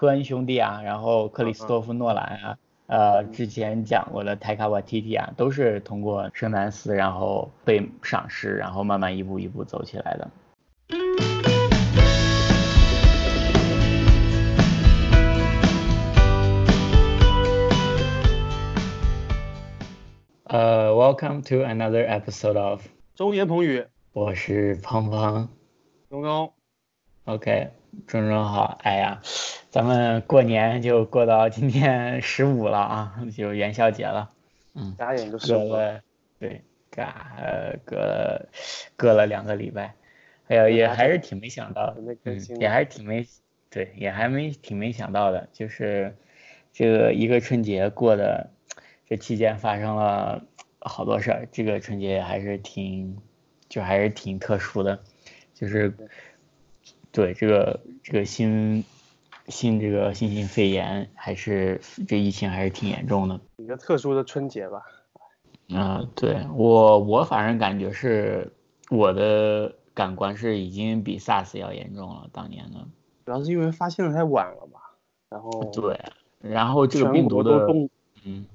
科恩兄弟啊，然后克里斯托夫诺兰啊，呃，之前讲过的泰卡瓦提提啊，都是通过圣丹斯，然后被赏识，然后慢慢一步一步走起来的。呃，Welcome to another episode of 中言彭语，我是胖胖。东东，OK，中中好。哎呀，咱们过年就过到今天十五了啊，就元宵节了。嗯，眨眼就十五了。对，嘎，呃，隔了隔了两个礼拜，哎呀，也还是挺没想到的也还是挺没，对，也还没挺没想到的，就是这个一个春节过的，这期间发生了好多事儿，这个春节还是挺，就还是挺特殊的，就是对这个这个新新这个新型肺炎还是这疫情还是挺严重的。一个特殊的春节吧。啊、对我我反正感觉是我的感官是已经比 SARS 要严重了，当年的。主要是因为发现的太晚了吧，然后对，然后这个病毒的，嗯，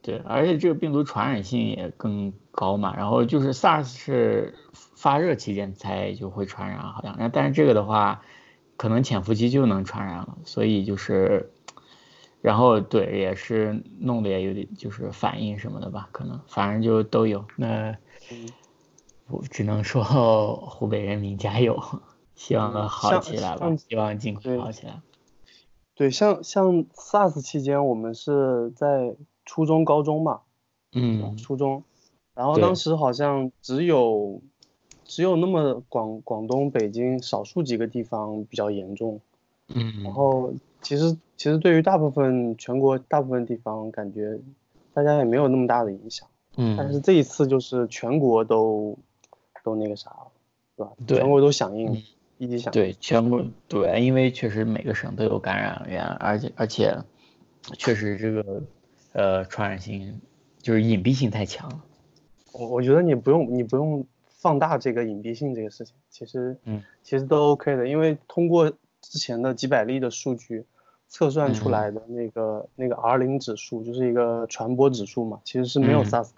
对，而且这个病毒传染性也更高嘛。然后就是 SARS 是发热期间才就会传染，好像，但是这个的话，可能潜伏期就能传染了，所以就是，然后对，也是弄得也有点就是反应什么的吧，可能反正就都有。那嗯我只能说湖北人民加油，希望能嗯好起来吧，希望尽快好起来。对，像像 SARS 期间，我们是在初中、高中嘛，嗯，初中，然后当时好像只有只有那么广广东、北京少数几个地方比较严重，嗯，然后其实其实对于大部分全国大部分地方，感觉大家也没有那么大的影响。嗯，但是这一次就是全国都都那个啥了，是吧？对全国都响应嗯，一起响应。对，全国对，因为确实每个省都有感染源，而且而且确实这个呃传染性就是隐蔽性太强了。我我觉得你不用你不用放大这个隐蔽性这个事情，其实嗯。其实都 OK 的，因为通过之前的几百例的数据测算出嗯。来的那个、那个 R 零指数，就是一个传播指数嘛，其实是没有嗯。SARS，、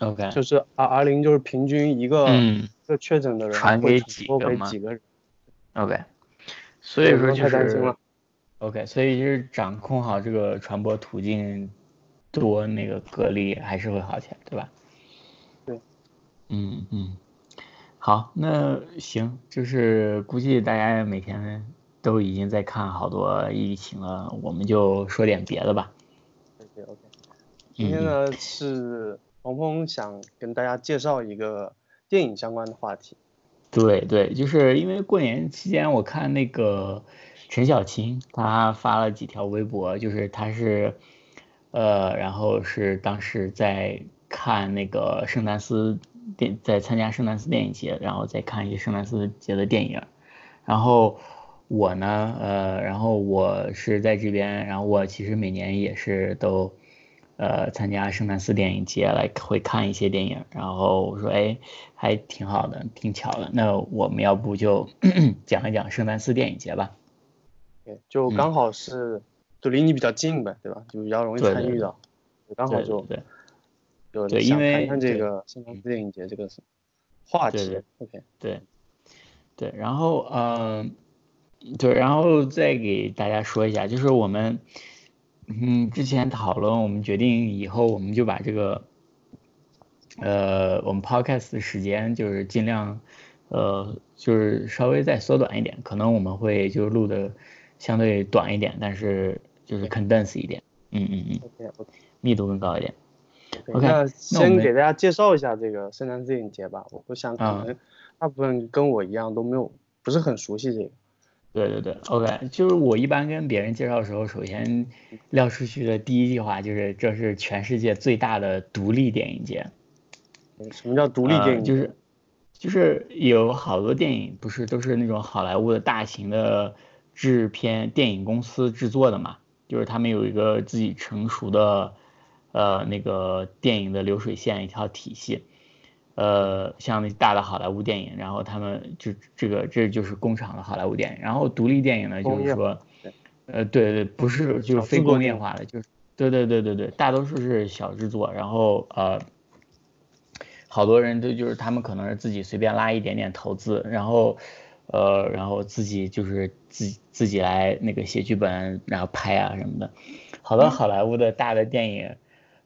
OK，就是 R R 零就是平均一个、嗯一个确诊的人传播几个给几个人，OK，所以说就是太担心了。OK，所以就是掌控好这个传播途径，多那个隔离还是会好起来，对吧？对。嗯嗯，好，那行，就是估计大家每天都已经在看好多疫情了，我们就说点别的吧。OK OK。今天嗯呢是鹏鹏想跟大家介绍一个电影相关的话题。对对，就是因为过年期间，我看那个陈小青他发了几条微博，就是他是，呃，然后是当时在看那个圣丹斯电，在参加圣丹斯电影节，然后再看一些圣丹斯节的电影，然后我呢，呃，然后我是在这边，然后我其实每年也是都。呃，参加圣丹斯电影节来会看一些电影，然后我说，哎，还挺好的，挺巧的。那我们要不就 讲一讲圣丹斯电影节吧？对，就嗯刚好是，就离你比较近呗，对吧？就比较容易参与到，就刚好就对对对就对因为想谈谈这个圣丹斯电影节这个是话题对对。OK，对对，然后呃，对，然后再给大家说一下，就是我们嗯之前讨论，我们决定以后我们就把这个呃我们 podcast 的时间就是尽量呃就是稍微再缩短一点，可能我们会就录的相对短一点，但是就是 condense 一点，嗯嗯嗯，OK OK 密度更高一点。那先给大家介绍一下这个圣诞电影节吧。我不想可啊能大部分跟我一样都没有不是很熟悉这个。对对对，OK，就是我一般跟别人介绍的时候，首先撂出去的第一句话就是这是全世界最大的独立电影节。什么叫独立电影？呃就是就是有好多电影不是都是那种好莱坞的大型的制片电影公司制作的嘛，就是他们有一个自己成熟的呃那个电影的流水线一套体系。呃，像那大的好莱坞电影，然后他们就这个这就是工厂的好莱坞电影，然后独立电影呢，就是说，呃，对对，不是就是非工业化的，就是对对对对对，大多数是小制作，然后呃，好多人都就是他们可能是自己随便拉一点点投资，然后呃，然后自己就是自己自己来那个写剧本，然后拍啊什么的，好多好莱坞的大的电影，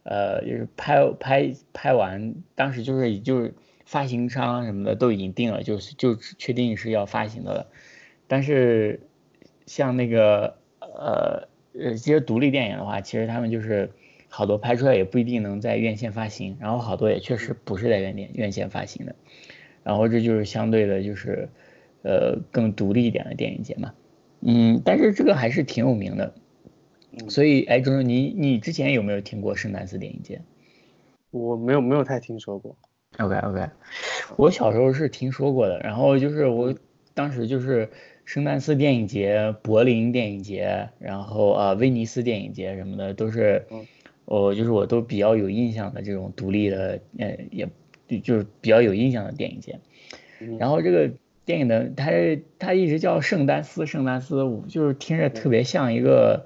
呃，就是拍拍拍完，当时就是就是发行商什么的都已经定了，就是就确定是要发行的了，但是像那个。呃呃，其实独立电影的话，其实他们就是好多拍出来也不一定能在院线发行，然后好多也确实不是在院线院线发行的，然后这就是相对的，就是呃更独立一点的电影节嘛。嗯，但是这个还是挺有名的。所以，哎，钟钟，你你之前有没有听过圣丹斯电影节？我没有没有太听说过。OK OK，我小时候是听说过的，然后就是我当时就是。圣丹斯电影节、柏林电影节，然后啊威尼斯电影节什么的，都是，我就是我都比较有印象的这种独立的，呃，也就是比较有印象的电影节。然后这个电影的，它它一直叫圣丹斯，圣丹斯，就是听着特别像一个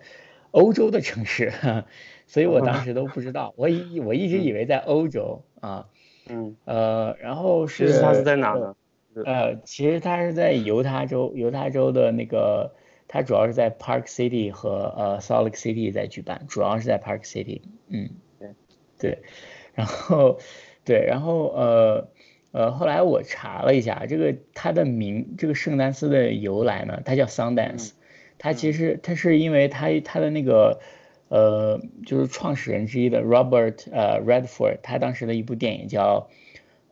欧洲的城市，所以我当时都不知道，我以我一直以为在欧洲啊，嗯，呃，然后是它是在哪呢？呃，其实它是在犹他州，犹他州的那个，它主要是在 Park City 和呃 Salt Lake City 在举办，主要是在 Park City，嗯，对，对，然后，对，然后呃呃，后来我查了一下，这个它的名，这个圣丹斯的由来呢，它叫 Sundance，它其实它是因为它它的那个呃，就是创始人之一的 Robert 呃 Redford，他当时的一部电影叫。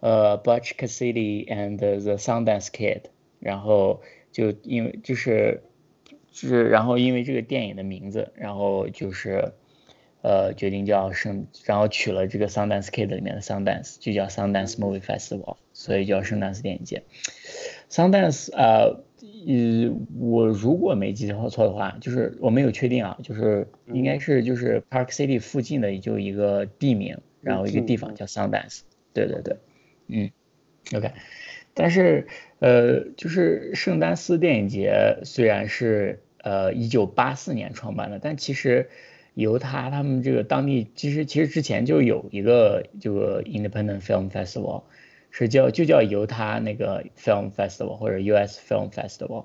呃，Butch Cassidy and the Sundance Kid，然后就因为就是就是然后因为这个电影的名字，然后就是呃决定叫圣，然后取了这个 Sundance Kid 里面的 Sundance，就叫 Sundance Movie Festival，所以叫圣丹斯电影节。Sundance 呃，呃，我如果没记错的话，就是我没有确定啊，就是应该是就是 Park City 附近的就一个地名，然后一个地方叫 Sundance，对对对。嗯，OK，但是呃，就是圣丹斯电影节虽然是呃一九八四年创办的，但其实犹他他们这个当地其实其实之前就有一个这个 Independent Film Festival，是叫就叫犹他那个 Film Festival 或者 US Film Festival，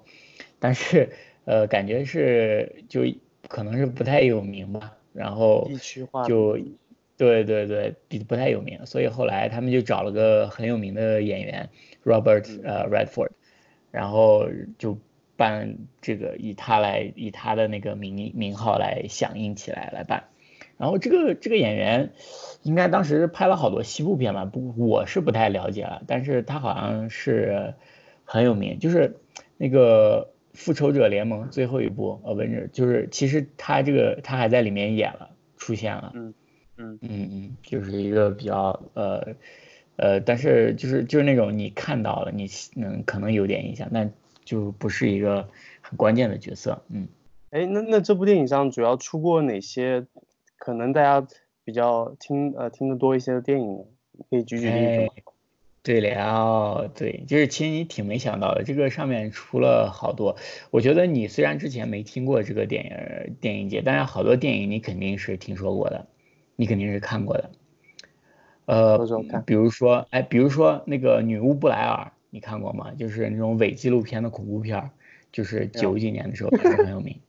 但是呃感觉是就可能是不太有名吧，然后就。对对对，比不太有名，所以后来他们就找了个很有名的演员 Robert 呃 Redford，然后就办这个以他来以他的那个名名号来响应起来来办，然后这个这个演员应该当时拍了好多西部片吧，不我是不太了解了，但是他好像是很有名，就是那个复仇者联盟最后一部 Avenger，就是其实他这个他还在里面演了出现了。嗯嗯。嗯，就是一个比较呃呃，但是就是就是那种你看到了，你能可能有点印象，但就不是一个很关键的角色。嗯，哎，那那这部电影上主要出过哪些可能大家比较听呃听得多一些的电影？可以举举例子吗？对了，对，就是其实你挺没想到的，这个上面出了好多。我觉得你虽然之前没听过这个电影电影节，但是好多电影你肯定是听说过的。你肯定是看过的，呃，比如说，哎，比如说那个女巫布莱尔，你看过吗？就是那种伪纪录片的恐怖片，就是九几年的时候还是很有名，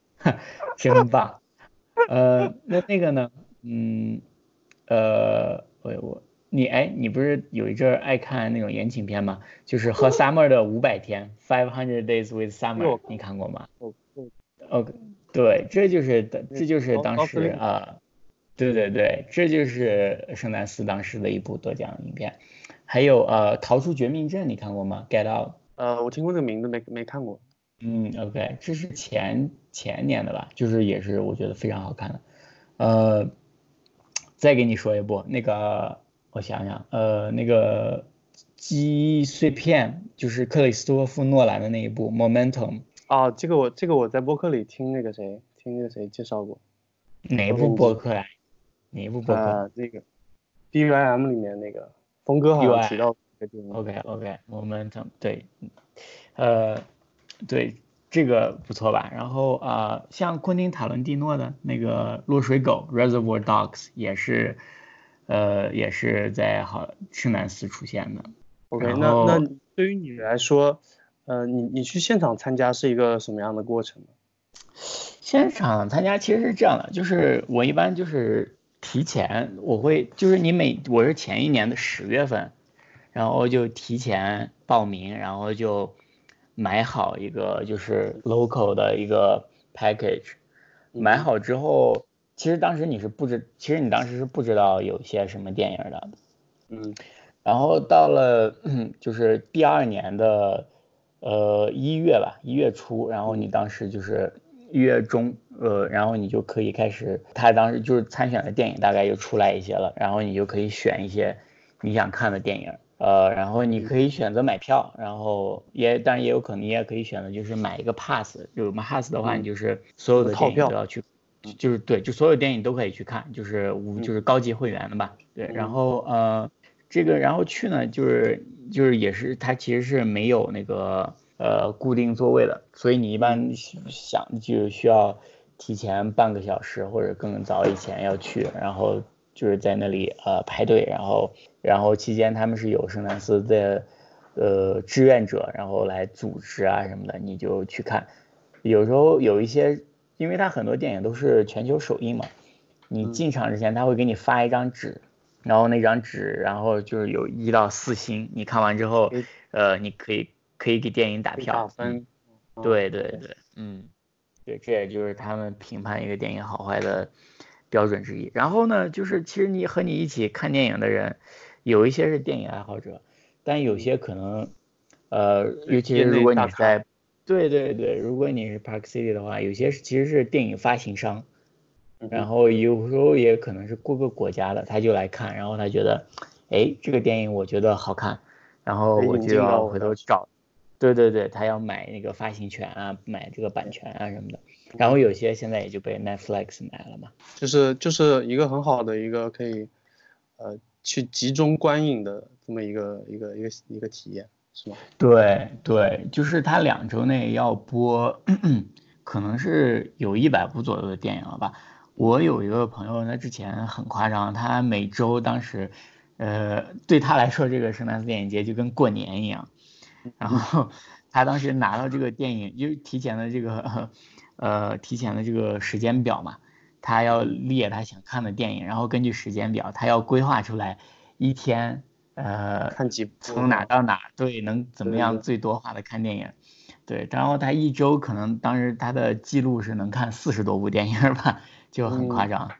真棒。呃，那那个呢？嗯，呃，我我你哎，你不是有一阵儿爱看那种言情片吗？就是和 Summer 的五百天，Five Hundred Days with Summer，你看过吗？哦，OK，对，这就是这就是当时啊。对对对，这就是圣丹斯当时的一部得奖影片，还有呃《逃出绝命镇》，你看过吗？Get Out？呃，我听过这个名字，没没看过。嗯，OK，这是前前年的吧，就是也是我觉得非常好看的。呃，再给你说一部，那个我想想，呃，那个记忆碎片，就是克里斯托弗诺兰的那一部《Momentum》。哦，这个我这个我在播客里听那个谁听那个谁介绍过。哪一部播客呀？哪一部播客？这个 B Y M 里面那个峰哥好像提到这个电影。OK OK，我们对，呃，对，这个不错吧？然后啊，像昆汀塔伦蒂诺的那个《落水狗》（Reservoir Dogs） 也是，呃，也是在好圣南斯出现的。OK，那那对于你来说，呃，你你去现场参加是一个什么样的过程呢？现场参加其实是这样的，就是我一般就是提前，我会就是你每我是前一年的十月份，然后就提前报名，然后就。买好一个就是 local 的一个 package，买好之后，其实当时你是不知，其实你当时是不知道有些什么电影的，嗯，然后到了就是第二年的呃一月吧，一月初，然后你当时就是一月中，呃，然后你就可以开始，他当时就是参选的电影大概就出来一些了，然后你就可以选一些你想看的电影。呃，然后你可以选择买票，然后也当然也有可能你也可以选择就是买一个 pass，就买 pass 的话，你就是所有的电影都要去，就是对，就所有电影都可以去看，就是无就是高级会员的吧，对，然后呃这个然后去呢就是就是也是它其实是没有那个呃固定座位的，所以你一般想就需要提前半个小时或者更早以前要去，然后。就是在那里呃排队，然后然后期间他们是有圣南斯的呃志愿者，然后来组织啊什么的，你就去看。有时候有一些，因为他很多电影都是全球首映嘛，你进场之前他会给你发一张纸，然后那张纸然后就是有一到四星，你看完之后呃你可以可以给电影打票。分。对对对，嗯，对，这也就是他们评判一个电影好坏的。标准之一。然后呢，就是其实你和你一起看电影的人，有一些是电影爱好者，但有些可能，呃，尤其是如果你在，对对对，如果你是 Park City 的话，有些是其实是电影发行商，然后有时候也可能是各个国家的，他就来看，然后他觉得，哎，这个电影我觉得好看，然后我就要回头去找，对对对，他要买那个发行权啊，买这个版权啊什么的。然后有些现在也就被 Netflix 买了嘛，就是就是一个很好的一个可以，呃，去集中观影的这么一个一个一个一个体验，是吗？对对，就是他两周内要播，可能是有一百部左右的电影了吧。我有一个朋友，他之前很夸张，他每周当时，呃，对他来说这个圣诞斯电影节就跟过年一样，然后他当时拿到这个电影，就提前的这个。呃，提前的这个时间表嘛，他要列他想看的电影，然后根据时间表，他要规划出来一天，呃，看几从哪到哪，对，能怎么样最多化的看电影，对，然后他一周可能当时他的记录是能看四十多部电影吧，就很夸张，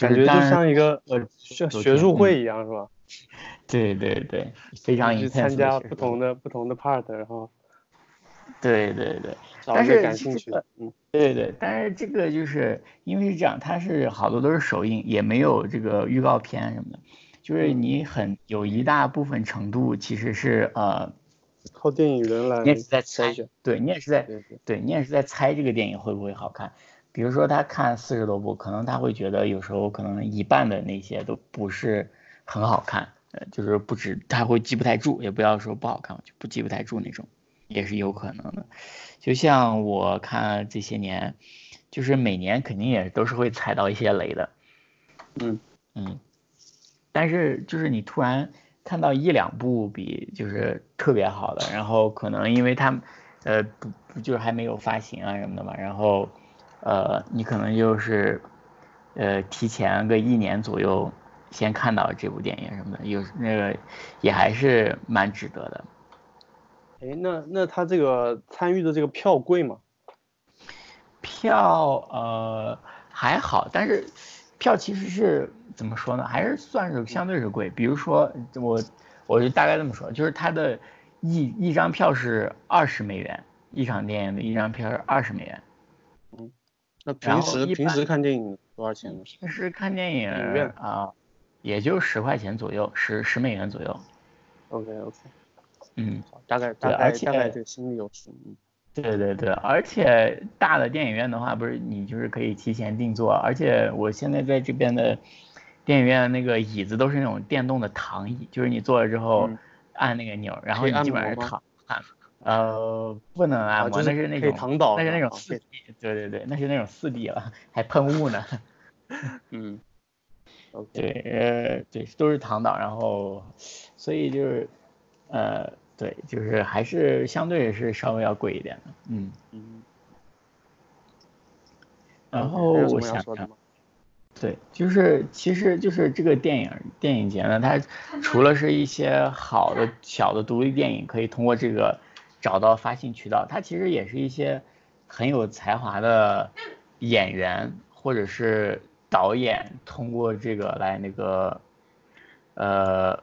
感觉就像一个呃学学术会一样是吧？对对对，非常去参加不同的不同的 part，然后。对对对，但是感兴趣的，嗯，对对，但是这个就是因为是这样，它是好多都是首映，也没有这个预告片什么的，就是你很有一大部分程度其实是呃，靠电影人来，你也是在猜，对你也是在，对你也是在猜这个电影会不会好看。比如说他看四十多部，可能他会觉得有时候可能一半的那些都不是很好看，呃，就是不止他会记不太住，也不要说不好看，就不记不太住那种。也是有可能的，就像我看这些年，就是每年肯定也都是会踩到一些雷的，嗯嗯，但是就是你突然看到一两部比就是特别好的，然后可能因为他们呃不不就是还没有发行啊什么的嘛，然后呃你可能就是呃提前个一年左右先看到这部电影什么的，有那个也还是蛮值得的。哎，那那他这个参与的这个票贵吗？票呃还好，但是票其实是怎么说呢？还是算是相对是贵。比如说我我就大概这么说，就是他的一一张票是二十美元，一场电影的一张票是二十美元。嗯，那平时平时看电影多少钱呢？平时看电影啊，也就十块钱左右，十十美元左右。OK OK。嗯，大概大概大概这个心里有数。对对对，而且大的电影院的话，不是你就是可以提前定座，而且我现在在这边的电影院那个椅子都是那种电动的躺椅，就是你坐了之后按那个钮，然后你基本上是躺，呃，不能按摩，那是那种躺倒，那是那种四 D，对对对，那是那种四 D 了，还喷雾呢。嗯。对，呃，对，都是唐导，然后，所以就是，呃，对，就是还是相对是稍微要贵一点的，嗯嗯。然后我想想，对，就是其实就是这个电影电影节呢，它除了是一些好的小的独立电影可以通过这个找到发行渠道，它其实也是一些很有才华的演员或者是。导演通过这个来那个，呃，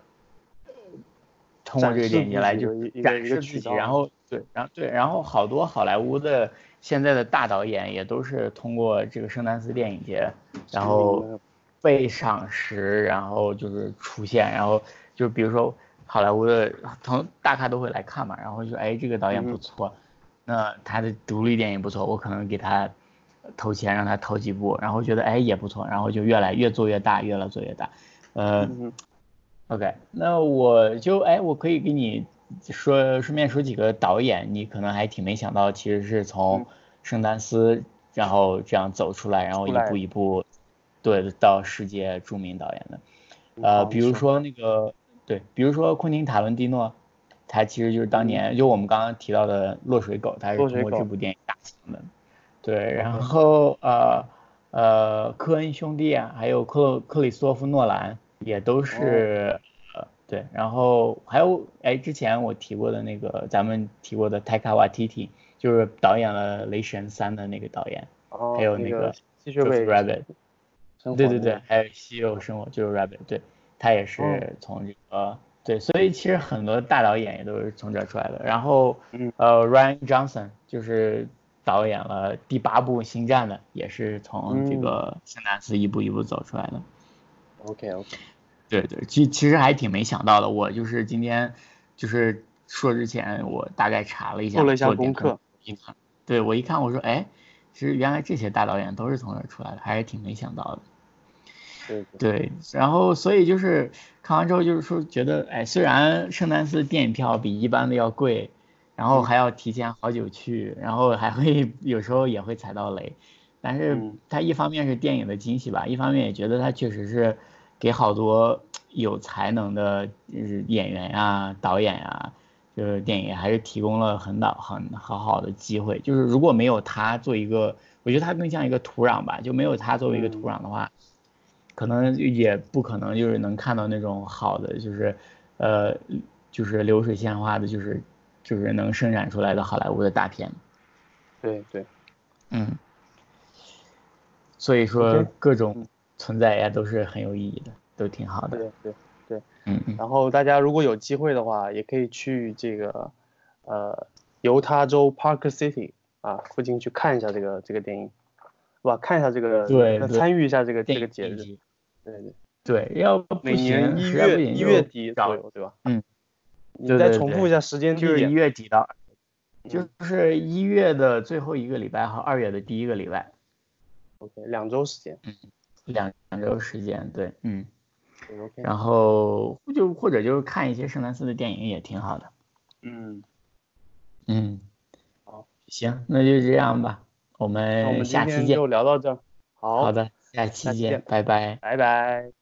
通过这个电影来就展示自己，然后对，然后对，然后好多好莱坞的现在的大导演也都是通过这个圣丹斯电影节，然后被赏识，然后就是出现，然后就比如说好莱坞的同大咖都会来看嘛，然后就哎这个导演不错，那他的独立电影不错，我可能给他。投钱让他投几部，然后觉得哎也不错，然后就越来越做越大，越来做越大。呃，OK，那我就哎我可以给你说顺便说几个导演，你可能还挺没想到，其实是从圣丹斯然后这样走出来，然后一步一步对到世界著名导演的。呃，比如说那个对，比如说昆汀塔伦蒂诺，他其实就是当年就我们刚刚提到的落水狗，他是通过这部电影打红的。对，然后呃呃，科恩兄弟啊，还有克克里斯托夫诺兰也都是呃对，然后还有哎，之前我提过的那个咱们提过的泰卡瓦提提，就是导演了《雷神三》的那个导演，哦还有那个吸血鬼 Rabbit，对对对，还有稀有生活就是 Rabbit，对他也是从这个对，所以其实很多大导演也都是从这出来的，然后呃，Ryan Johnson 就是。导演了第八部《星战》的，也是从这个圣丹斯一步一步走出来的。OK OK，对对，其其实还挺没想到的。我就是今天就是说之前，我大概查了一下，做了一下功课。一看，对我一看，我说，哎，其实原来这些大导演都是从这出来的，还是挺没想到的。对对，然后所以就是看完之后，就是说觉得，哎，虽然圣丹斯电影票比一般的要贵。然后还要提前好久去，然后还会 有时候也会踩到雷，但是它一方面是电影的惊喜吧，一方面也觉得它确实是给好多有才能的演员呀、导演呀，就是电影还是提供了很导很很好的机会。就是如果没有他做一个，我觉得他更像一个土壤吧，就没有他作为一个土壤的话，可能也不可能就是能看到那种好的，就是呃，就是流水线化的，就是。就是能生产出来的好莱坞的大片，对对，嗯，所以说各种存在呀都是很有意义的，都挺好的。对对对，嗯嗯。然后大家如果有机会的话，也可以去这个呃犹他州 Park City 啊附近去看一下这个这个电影，是吧？看一下这个，对，参与一下这个这个节日。对对对，要每年一月一月底左右，对吧？嗯。你再重复一下时间就是一月底到，就是一月的最后一个礼拜和二月的第一个礼拜。OK，两周时间。嗯，两两周时间，对，嗯。OK。然后就或者就是看一些圣丹斯的电影也挺好的。嗯。嗯。好，行，那就这样吧，我们下期见。就聊到这。好。好的，下期见，拜拜。拜拜。